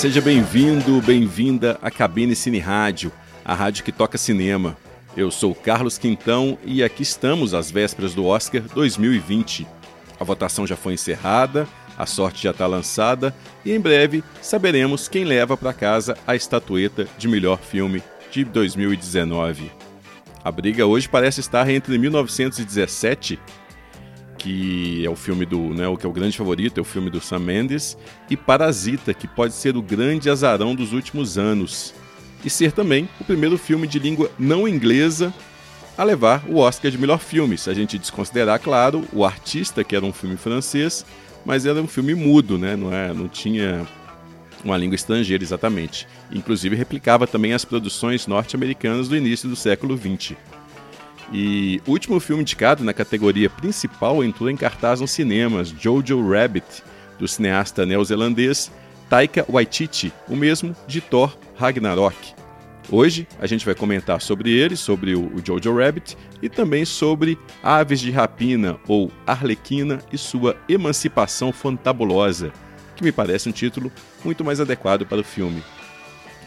Seja bem-vindo, bem-vinda à Cabine Cine Rádio, a rádio que toca cinema. Eu sou Carlos Quintão e aqui estamos às vésperas do Oscar 2020. A votação já foi encerrada, a sorte já está lançada e em breve saberemos quem leva para casa a estatueta de melhor filme de 2019. A briga hoje parece estar entre 1917 que é o filme do, né, o que é o grande favorito, é o filme do Sam Mendes, e Parasita, que pode ser o grande azarão dos últimos anos, e ser também o primeiro filme de língua não inglesa a levar o Oscar de melhor filme, se a gente desconsiderar, claro, o artista, que era um filme francês, mas era um filme mudo, né, não, é, não tinha uma língua estrangeira exatamente. Inclusive replicava também as produções norte-americanas do início do século XX. E o último filme indicado na categoria principal entrou em cartaz nos cinemas, Jojo Rabbit, do cineasta neozelandês Taika Waititi, o mesmo de Thor Ragnarok. Hoje a gente vai comentar sobre ele, sobre o, Jojo Rabbit e também sobre Aves de Rapina ou Arlequina e sua emancipação fantabulosa, que me parece um título muito mais adequado para o filme.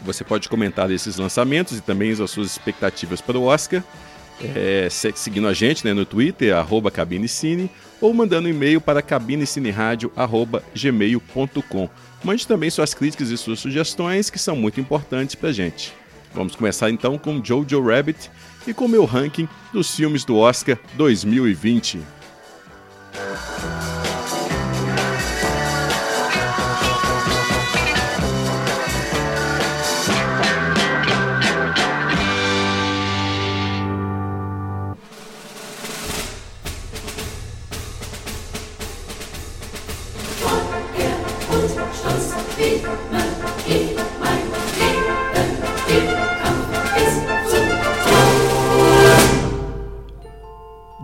Você pode comentar esses lançamentos e também as suas expectativas para o Oscar é, seguindo a gente né, no Twitter, arroba cabinecine, ou mandando e-mail para cabinecineradio.gmail.com. Mande também suas críticas e suas sugestões, que são muito importantes para a gente. Vamos começar então com Jojo Rabbit e com meu ranking dos filmes do Oscar 2020.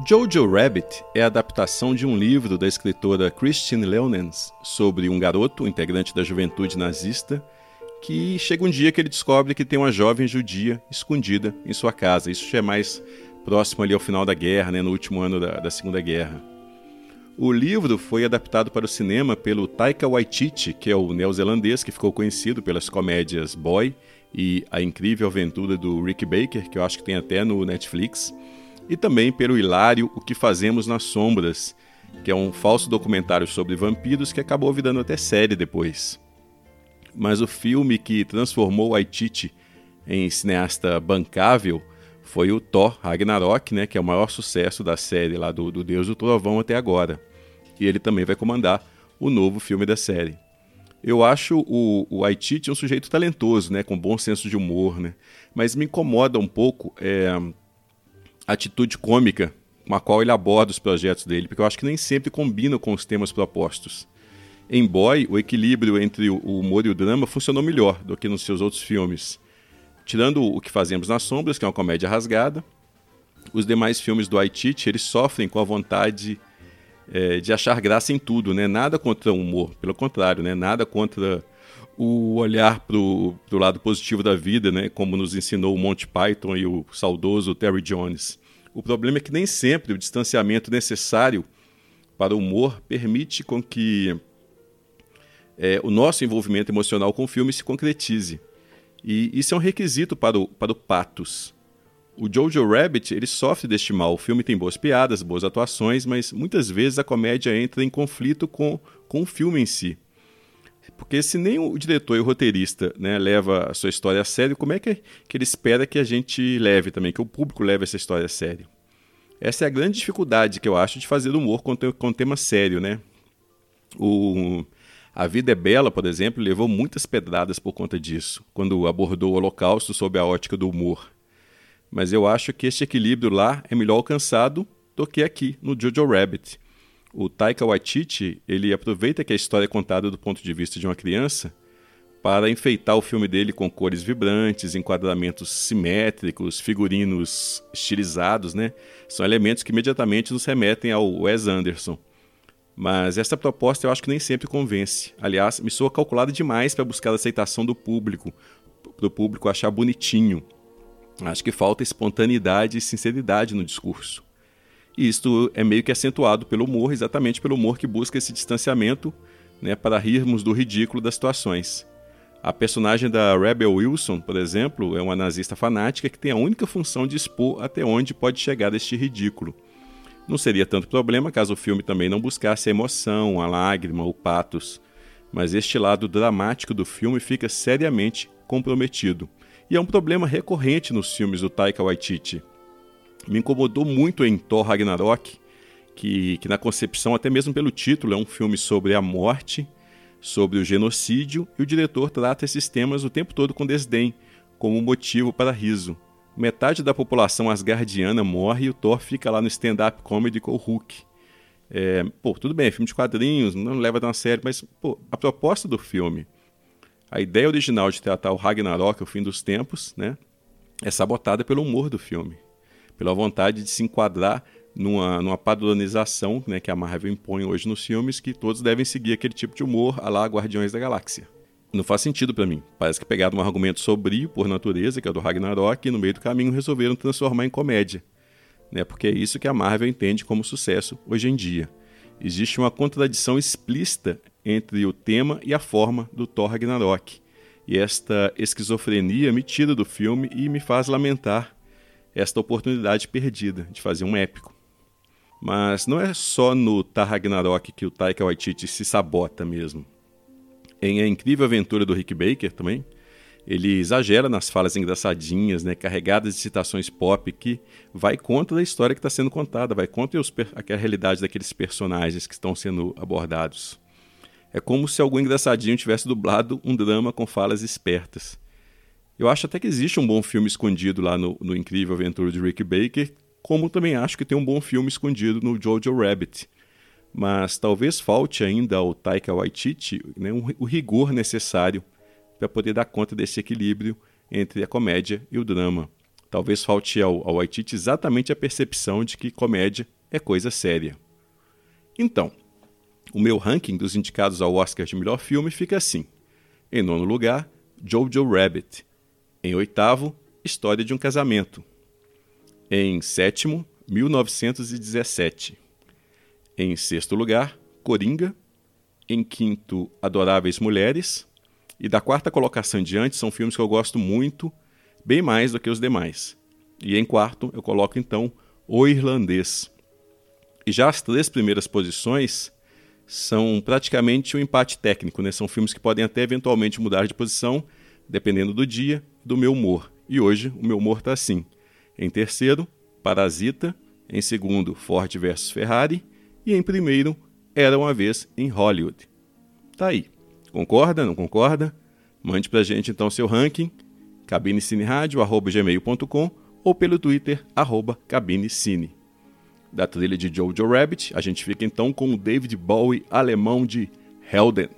Jojo Rabbit é a adaptação de um livro da escritora Christine Leonens sobre um garoto, integrante da juventude nazista, que chega um dia que ele descobre que tem uma jovem judia escondida em sua casa. Isso já é mais próximo ali ao final da guerra, né, no último ano da, da Segunda Guerra. O livro foi adaptado para o cinema pelo Taika Waititi, que é o neozelandês que ficou conhecido pelas comédias Boy e A Incrível Aventura do Rick Baker, que eu acho que tem até no Netflix e também pelo hilário O que Fazemos nas Sombras, que é um falso documentário sobre vampiros que acabou virando até série depois. Mas o filme que transformou Waititi em cineasta bancável foi o Thor Ragnarok, né, que é o maior sucesso da série lá do, do Deus do Trovão até agora. E ele também vai comandar o novo filme da série. Eu acho o, o um sujeito talentoso, né, com bom senso de humor, né, mas me incomoda um pouco é, atitude cômica com a qual ele aborda os projetos dele, porque eu acho que nem sempre combina com os temas propostos. Em Boy, o equilíbrio entre o humor e o drama funcionou melhor do que nos seus outros filmes. Tirando o que fazemos nas sombras, que é uma comédia rasgada, os demais filmes do Aititi, eles sofrem com a vontade é, de achar graça em tudo, né? Nada contra o humor, pelo contrário, né? Nada contra o olhar para o lado positivo da vida, né? Como nos ensinou o Monty Python e o saudoso Terry Jones. O problema é que nem sempre o distanciamento necessário para o humor permite com que é, o nosso envolvimento emocional com o filme se concretize. E isso é um requisito para o, para o patos. O Jojo Rabbit ele sofre deste mal. O filme tem boas piadas, boas atuações, mas muitas vezes a comédia entra em conflito com, com o filme em si. Porque se nem o diretor e o roteirista né, leva a sua história a sério, como é que, que ele espera que a gente leve também, que o público leve essa história a sério? Essa é a grande dificuldade que eu acho de fazer humor com, com tema sério, né? O, a Vida é Bela, por exemplo, levou muitas pedradas por conta disso, quando abordou o Holocausto sob a ótica do humor. Mas eu acho que este equilíbrio lá é melhor alcançado do que aqui, no Jojo Rabbit o Taika Waititi ele aproveita que a história é contada do ponto de vista de uma criança para enfeitar o filme dele com cores vibrantes, enquadramentos simétricos, figurinos estilizados, né? São elementos que imediatamente nos remetem ao Wes Anderson. Mas essa proposta eu acho que nem sempre convence. Aliás, me soa calculada demais para buscar a aceitação do público, para o público achar bonitinho. Acho que falta espontaneidade e sinceridade no discurso. E isto é meio que acentuado pelo humor, exatamente pelo humor que busca esse distanciamento né, para rirmos do ridículo das situações. A personagem da Rebel Wilson, por exemplo, é uma nazista fanática que tem a única função de expor até onde pode chegar este ridículo. Não seria tanto problema caso o filme também não buscasse a emoção, a lágrima, o patos, mas este lado dramático do filme fica seriamente comprometido. E é um problema recorrente nos filmes do Taika Waititi. Me incomodou muito em Thor Ragnarok, que, que na concepção, até mesmo pelo título, é um filme sobre a morte, sobre o genocídio, e o diretor trata esses temas o tempo todo com desdém, como motivo para riso. Metade da população asgardiana morre e o Thor fica lá no stand-up comedy com o Hulk. É, pô, tudo bem, é filme de quadrinhos, não leva tão a sério, mas pô, a proposta do filme, a ideia original de tratar o Ragnarok, o fim dos tempos, né, é sabotada pelo humor do filme, pela vontade de se enquadrar numa, numa padronização né, que a Marvel impõe hoje nos filmes, que todos devem seguir aquele tipo de humor a lá Guardiões da Galáxia. Não faz sentido para mim. Parece que pegaram um argumento sobrio por natureza, que é o do Ragnarok, e no meio do caminho resolveram transformar em comédia né? porque é isso que a Marvel entende como sucesso hoje em dia. Existe uma contradição explícita entre o tema e a forma do Thor Ragnarok. E esta esquizofrenia me tira do filme e me faz lamentar esta oportunidade perdida de fazer um épico. Mas não é só no Thor Ragnarok que o Taika Waititi se sabota mesmo. Em A Incrível Aventura do Rick Baker também, ele exagera nas falas engraçadinhas, né, carregadas de citações pop, que vai contra a história que está sendo contada, vai contra os, a realidade daqueles personagens que estão sendo abordados. É como se algum engraçadinho tivesse dublado um drama com falas espertas. Eu acho até que existe um bom filme escondido lá no, no Incrível Aventura de Rick Baker, como também acho que tem um bom filme escondido no Jojo Rabbit. Mas talvez falte ainda ao Taika Waititi né, um, o rigor necessário para poder dar conta desse equilíbrio entre a comédia e o drama. Talvez falte ao, ao Waititi exatamente a percepção de que comédia é coisa séria. Então, o meu ranking dos indicados ao Oscar de melhor filme fica assim: em nono lugar, Jojo Rabbit. Em oitavo, História de um Casamento. Em sétimo, 1917. Em sexto lugar, Coringa. Em quinto, Adoráveis Mulheres. E da quarta colocação em diante são filmes que eu gosto muito, bem mais do que os demais. E em quarto eu coloco então O Irlandês. E já as três primeiras posições são praticamente um empate técnico, né? São filmes que podem até eventualmente mudar de posição, dependendo do dia, do meu humor. E hoje o meu humor está assim. Em terceiro, Parasita. Em segundo, Ford vs Ferrari. E em primeiro, Era uma vez em Hollywood. Tá aí. Concorda? Não concorda? Mande pra gente então seu ranking, cabinecineradio.gmail.com ou pelo Twitter, arroba cabinecine. Da trilha de Jojo Rabbit, a gente fica então com o David Bowie alemão de Helden.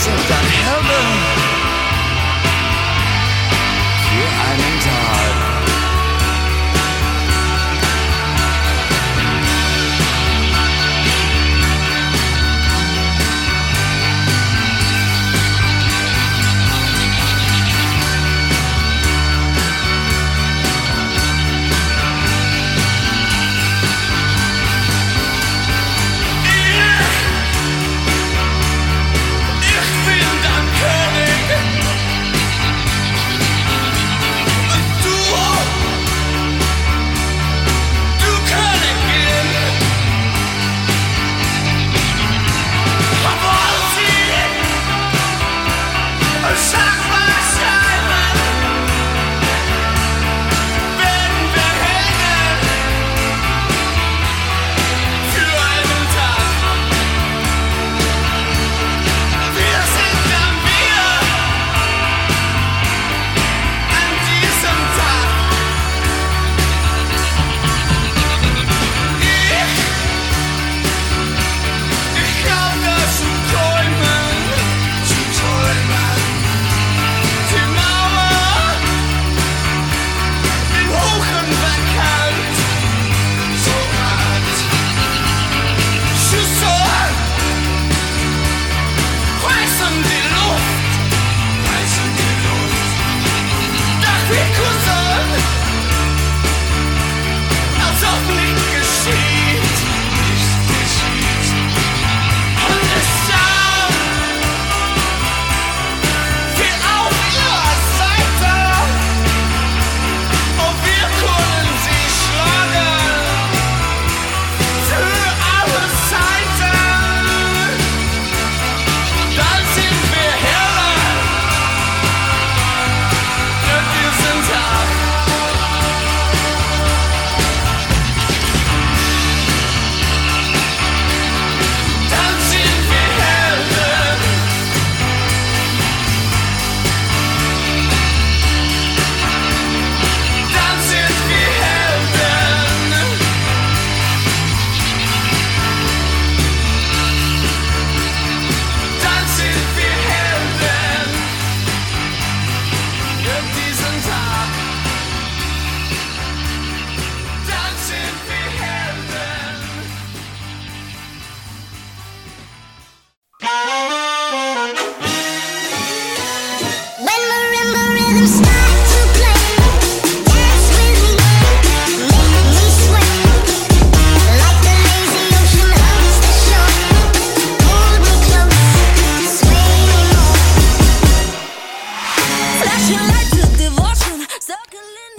Washington.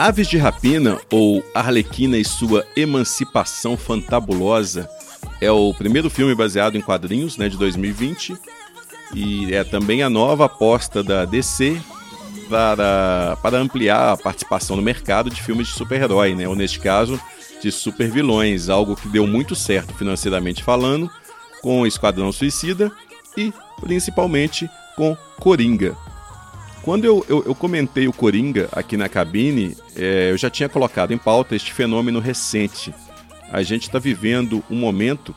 Aves de Rapina, ou Arlequina e sua Emancipação Fantabulosa, é o primeiro filme baseado em quadrinhos né, de 2020 e é também a nova aposta da DC para, para ampliar a participação no mercado de filmes de super-herói, né, ou neste caso, de super-vilões, algo que deu muito certo financeiramente falando, com Esquadrão Suicida e principalmente com Coringa. Quando eu, eu, eu, comentei o Coringa aqui na cabine, é, eu já tinha colocado em pauta este fenômeno recente. A gente está vivendo um momento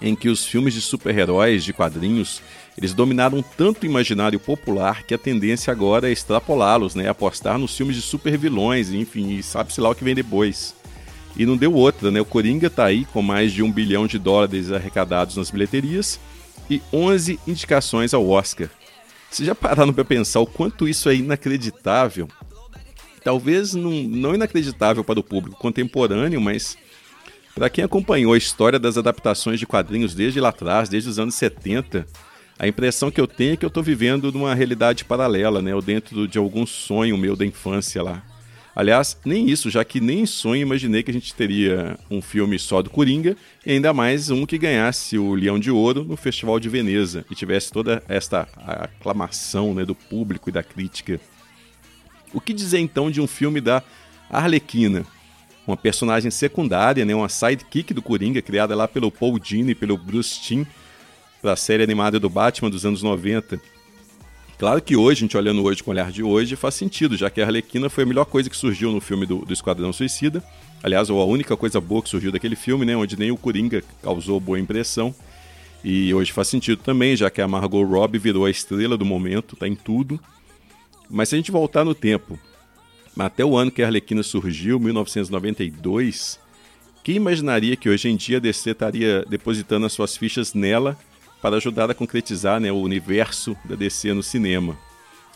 em que os filmes de super-heróis, de quadrinhos, eles dominaram tanto o imaginário popular que a tendência agora é extrapolá-los, né? apostar nos filmes de super-vilões, enfim, e sabe-se lá o que vem depois. E não deu outra, né? O Coringa está aí com mais de um bilhão de dólares arrecadados nas bilheterias e 11 indicações ao Oscar. Vocês já pararam para pensar o quanto isso é inacreditável? Talvez não, não inacreditável para o público contemporâneo, mas para quem acompanhou a história das adaptações de quadrinhos desde lá atrás, desde os anos 70, a impressão que eu tenho é que eu estou vivendo numa realidade paralela, né? Ou dentro de algum sonho meu da infância lá. Aliás, nem isso, já que nem em sonho imaginei que a gente teria um filme só do Coringa, e ainda mais um que ganhasse o Leão de Ouro no Festival de Veneza e tivesse toda esta aclamação né, do público e da crítica. O que dizer então de um filme da Arlequina? Uma personagem secundária, né, uma sidekick do Coringa, criada lá pelo Paul Dini e pelo Bruce Timm para a série animada do Batman dos anos 90 Claro que hoje, a gente olhando hoje com o olhar de hoje, faz sentido, já que a Arlequina foi a melhor coisa que surgiu no filme do, do Esquadrão Suicida. Aliás, ou a única coisa boa que surgiu daquele filme, né? Onde nem o Coringa causou boa impressão. E hoje faz sentido também, já que a Margot Robbie virou a estrela do momento, tá em tudo. Mas se a gente voltar no tempo, até o ano que a Arlequina surgiu, 1992, quem imaginaria que hoje em dia a DC estaria depositando as suas fichas nela para ajudar a concretizar né, o universo da DC no cinema.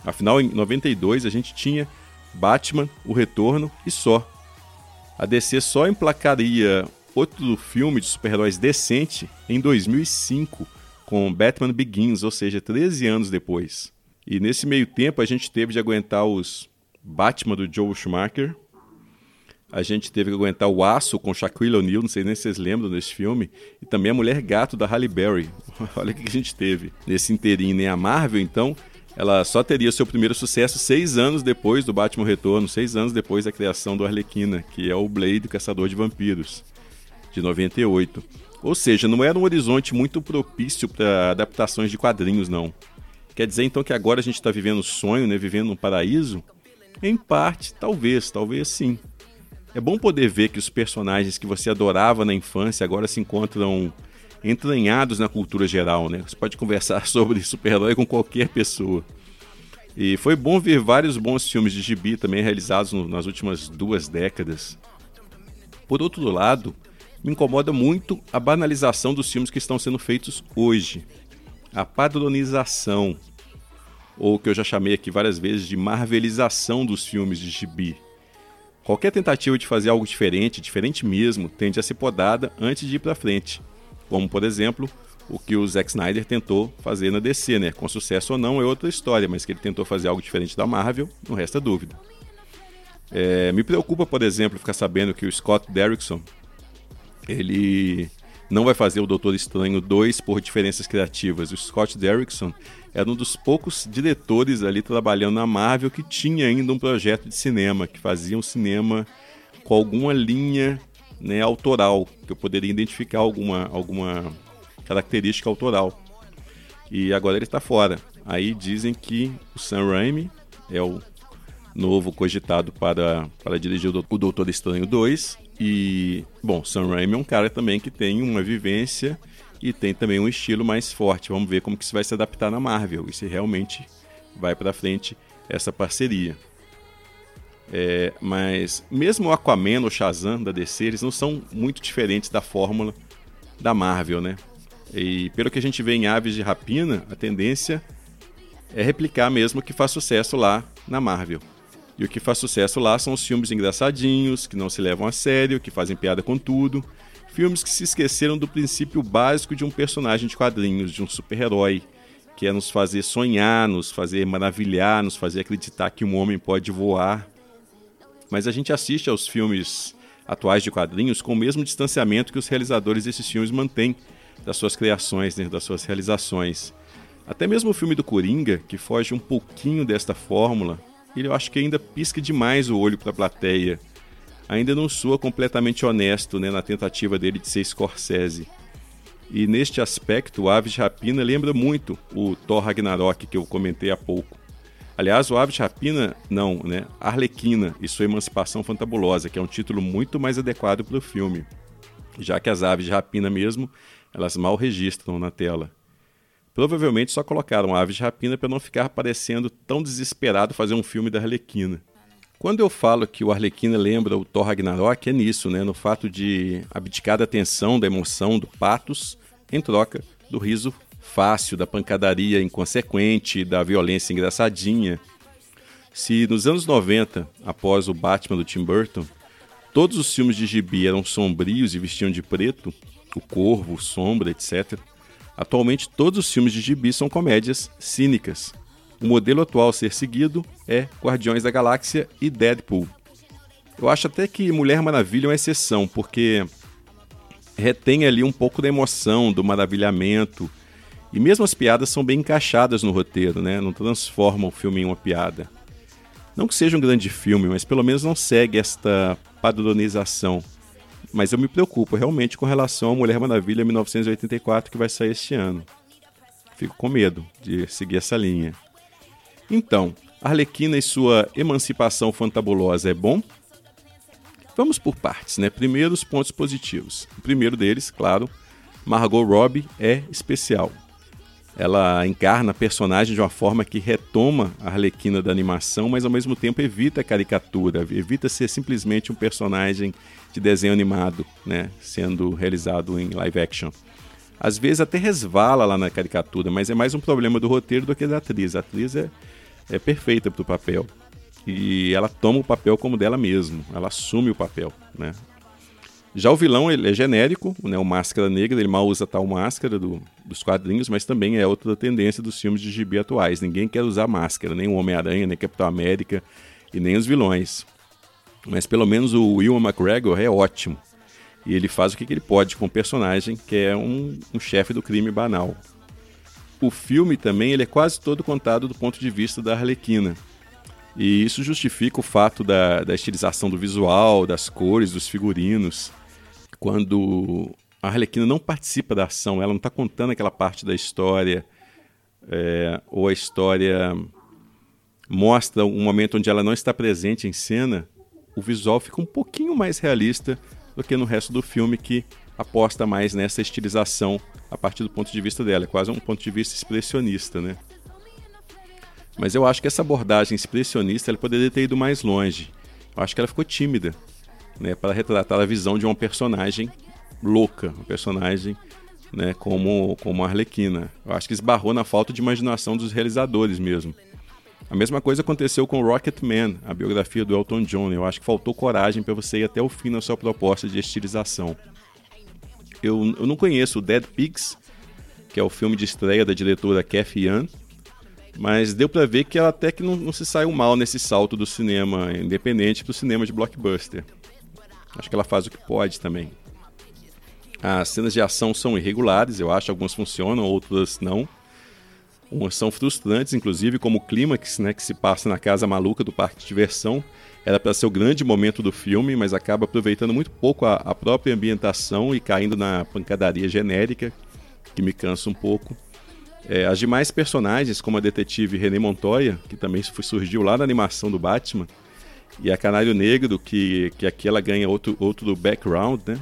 Afinal, em 92 a gente tinha Batman, O Retorno e só. A DC só emplacaria outro filme de super-heróis decente em 2005 com Batman Begins, ou seja, 13 anos depois. E nesse meio tempo a gente teve de aguentar os Batman do Joe Schumacher, a gente teve que aguentar o Aço com Shaquille O'Neal, não sei nem se vocês lembram desse filme, e também a Mulher Gato da Halle Berry. Olha o que a gente teve nesse inteirinho, nem a Marvel, então, ela só teria seu primeiro sucesso seis anos depois do Batman Retorno, seis anos depois da criação do Arlequina, que é o Blade, o Caçador de Vampiros, de 98. Ou seja, não era um horizonte muito propício para adaptações de quadrinhos, não. Quer dizer então que agora a gente está vivendo um sonho, né? vivendo um paraíso? Em parte, talvez, talvez sim. É bom poder ver que os personagens que você adorava na infância agora se encontram entranhados na cultura geral, né? Você pode conversar sobre super-herói com qualquer pessoa. E foi bom ver vários bons filmes de gibi também realizados no, nas últimas duas décadas. Por outro lado, me incomoda muito a banalização dos filmes que estão sendo feitos hoje. A padronização, ou que eu já chamei aqui várias vezes de marvelização dos filmes de gibi. Qualquer tentativa de fazer algo diferente, diferente mesmo, tende a ser podada antes de ir para frente. Como, por exemplo, o que o Zack Snyder tentou fazer na DC, né? Com sucesso ou não é outra história, mas que ele tentou fazer algo diferente da Marvel, não resta dúvida. É, me preocupa, por exemplo, ficar sabendo que o Scott Derrickson ele não vai fazer o Doutor Estranho 2 por diferenças criativas. O Scott Derrickson era um dos poucos diretores ali trabalhando na Marvel que tinha ainda um projeto de cinema, que fazia um cinema com alguma linha né, autoral, que eu poderia identificar alguma, alguma característica autoral. E agora ele está fora. Aí dizem que o Sam Raimi é o novo cogitado para, para dirigir o Doutor Estranho 2. E, bom, Sam Raimi é um cara também que tem uma vivência e tem também um estilo mais forte. Vamos ver como que isso vai se adaptar na Marvel e se realmente vai para frente essa parceria. É, mas mesmo o Aquaman ou Shazam da DC, eles não são muito diferentes da fórmula da Marvel, né? E pelo que a gente vê em Aves de Rapina, a tendência é replicar mesmo o que faz sucesso lá na Marvel. E o que faz sucesso lá são os filmes engraçadinhos, que não se levam a sério, que fazem piada com tudo, Filmes que se esqueceram do princípio básico de um personagem de quadrinhos, de um super-herói, que é nos fazer sonhar, nos fazer maravilhar, nos fazer acreditar que um homem pode voar. mas a gente assiste aos filmes atuais de quadrinhos com o mesmo distanciamento que os realizadores desses filmes mantêm das suas criações, né, das suas realizações. Até mesmo o filme do Coringa, que foge um pouquinho desta fórmula, ele eu acho que ainda pisca demais o olho para a plateia. Ainda não soa completamente honesto né, na tentativa dele de ser Scorsese. E neste aspecto, o Aves de Rapina lembra muito o Thor Ragnarok que eu comentei há pouco. Aliás, o Aves de Rapina, não, né? Arlequina e sua Emancipação Fantabulosa, que é um título muito mais adequado para o filme, já que as aves de rapina mesmo, elas mal registram na tela. Provavelmente só colocaram Aves de Rapina para não ficar parecendo tão desesperado fazer um filme da Arlequina. Quando eu falo que o Arlequina lembra o Thor Ragnarok, é nisso, né? no fato de abdicar da tensão, da emoção, do patos, em troca do riso fácil, da pancadaria inconsequente, da violência engraçadinha. Se nos anos 90, após o Batman do Tim Burton, todos os filmes de gibi eram sombrios e vestiam de preto, o Corvo, Sombra, etc., Atualmente, todos os filmes de gibi são comédias cínicas. O modelo atual a ser seguido é Guardiões da Galáxia e Deadpool. Eu acho até que Mulher Maravilha é uma exceção, porque retém ali um pouco da emoção, do maravilhamento. E mesmo as piadas são bem encaixadas no roteiro, né? não transformam o filme em uma piada. Não que seja um grande filme, mas pelo menos não segue esta padronização. Mas eu me preocupo realmente com relação a Mulher Maravilha 1984 que vai sair este ano. Fico com medo de seguir essa linha. Então, Arlequina e sua emancipação fantabulosa é bom? Vamos por partes, né? Primeiro, os pontos positivos. O primeiro deles, claro, Margot Robbie é especial. Ela encarna a personagem de uma forma que retoma a Arlequina da animação, mas ao mesmo tempo evita a caricatura, evita ser simplesmente um personagem de desenho animado, né, sendo realizado em live action. Às vezes até resvala lá na caricatura, mas é mais um problema do roteiro do que da atriz. A atriz é, é perfeita para o papel. E ela toma o papel como dela mesma, ela assume o papel, né? Já o vilão ele é genérico, né, o Máscara Negra, ele mal usa tal máscara do, dos quadrinhos, mas também é outra tendência dos filmes de gibi atuais. Ninguém quer usar máscara, nem o Homem-Aranha, nem Capitão América e nem os vilões. Mas pelo menos o Will McGregor é ótimo. E ele faz o que ele pode com o personagem, que é um, um chefe do crime banal. O filme também ele é quase todo contado do ponto de vista da Arlequina. E isso justifica o fato da, da estilização do visual, das cores, dos figurinos quando a Arlequina não participa da ação, ela não está contando aquela parte da história, é, ou a história mostra um momento onde ela não está presente em cena, o visual fica um pouquinho mais realista do que no resto do filme, que aposta mais nessa estilização a partir do ponto de vista dela, é quase um ponto de vista expressionista, né? Mas eu acho que essa abordagem expressionista ela poderia ter ido mais longe. Eu acho que ela ficou tímida né, para retratar a visão de uma personagem louca, uma personagem né, como, como a Arlequina. Eu acho que esbarrou na falta de imaginação dos realizadores mesmo. A mesma coisa aconteceu com Rocketman, a biografia do Elton John. Eu acho que faltou coragem para você ir até o fim na sua proposta de estilização. Eu, eu não conheço Dead Pigs, que é o filme de estreia da diretora Kathy Yan, mas deu para ver que ela até que não, não se saiu mal nesse salto do cinema independente para o cinema de blockbuster. Acho que ela faz o que pode também. As cenas de ação são irregulares, eu acho, algumas funcionam, outras não. São frustrantes, inclusive, como o clímax, né, que se passa na casa maluca do parque de diversão. Era para ser o grande momento do filme, mas acaba aproveitando muito pouco a, a própria ambientação e caindo na pancadaria genérica, que me cansa um pouco. É, as demais personagens, como a detetive René Montoya, que também surgiu lá na animação do Batman, e a Canário Negro, que, que aqui ela ganha outro, outro background, né?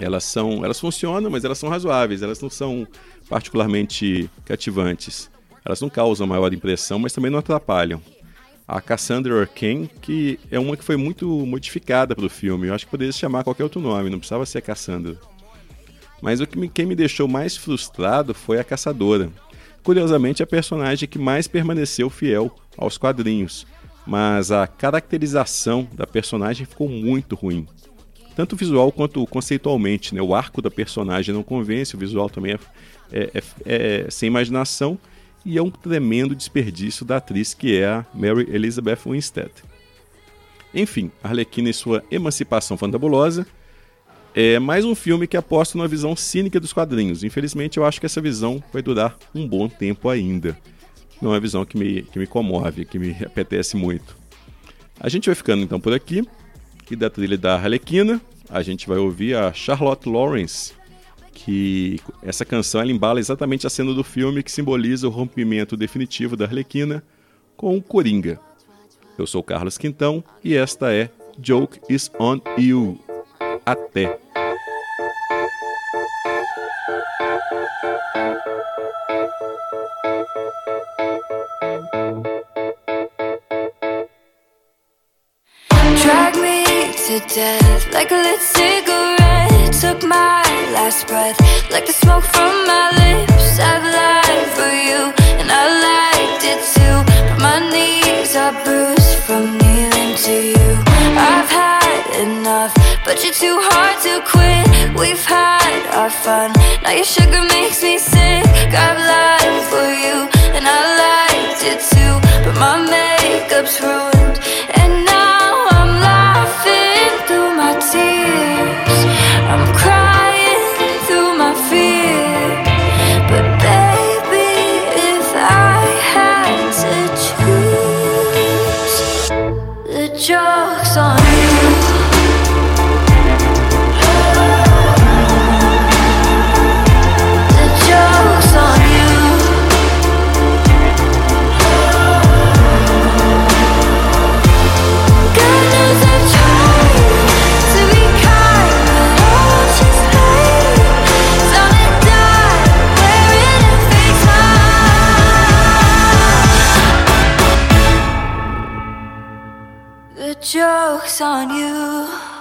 Elas são, elas funcionam, mas elas são razoáveis, elas não são particularmente cativantes. Elas não causam maior impressão, mas também não atrapalham. A Cassandra Arcane, que é uma que foi muito modificada para o filme, eu acho que poderia se chamar qualquer outro nome, não precisava ser Cassandra. Mas o que me, quem me deixou mais frustrado foi a Caçadora. Curiosamente, a personagem que mais permaneceu fiel aos quadrinhos mas a caracterização da personagem ficou muito ruim. Tanto visual quanto conceitualmente. Né? O arco da personagem não convence, o visual também é, é, é, é sem imaginação e é um tremendo desperdício da atriz que é a Mary Elizabeth Winstead. Enfim, Arlequina e sua emancipação fantabulosa é mais um filme que aposta numa visão cínica dos quadrinhos. Infelizmente, eu acho que essa visão vai durar um bom tempo ainda. Não é uma visão que me, que me comove, que me apetece muito. A gente vai ficando então por aqui. E da trilha da Arlequina, a gente vai ouvir a Charlotte Lawrence, que essa canção ela embala exatamente a cena do filme que simboliza o rompimento definitivo da Arlequina com o Coringa. Eu sou Carlos Quintão e esta é Joke is on You. Até! Like a lit cigarette. Took my last breath like the smoke from my lips. I've lied for you, and I liked it too. But my knees are bruised from kneeling to you. I've had enough, but you're too hard to quit. We've had our fun, now your sugar makes me sick. I've lied for you, and I liked it too. But my makeup's ruined, joke's on you.